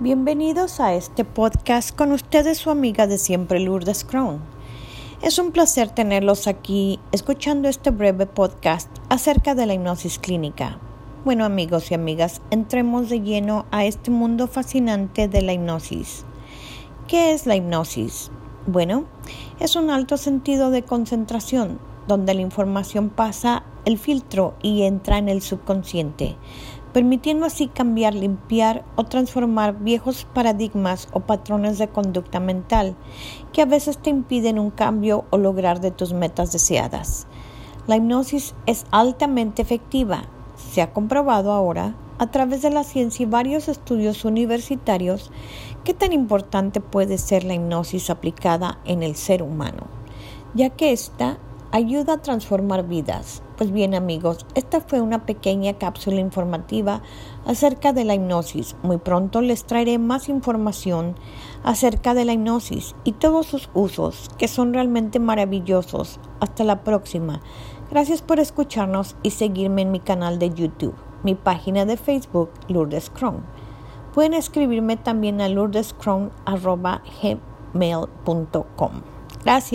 Bienvenidos a este podcast con ustedes su amiga de siempre Lourdes Crown. Es un placer tenerlos aquí escuchando este breve podcast acerca de la hipnosis clínica. Bueno amigos y amigas, entremos de lleno a este mundo fascinante de la hipnosis. ¿Qué es la hipnosis? Bueno, es un alto sentido de concentración donde la información pasa el filtro y entra en el subconsciente permitiendo así cambiar, limpiar o transformar viejos paradigmas o patrones de conducta mental que a veces te impiden un cambio o lograr de tus metas deseadas. La hipnosis es altamente efectiva, se ha comprobado ahora a través de la ciencia y varios estudios universitarios qué tan importante puede ser la hipnosis aplicada en el ser humano, ya que ésta ayuda a transformar vidas. Pues bien amigos, esta fue una pequeña cápsula informativa acerca de la hipnosis. Muy pronto les traeré más información acerca de la hipnosis y todos sus usos, que son realmente maravillosos. Hasta la próxima. Gracias por escucharnos y seguirme en mi canal de YouTube, mi página de Facebook, Lourdes Crown. Pueden escribirme también a lourdescrown.gmail.com. Gracias.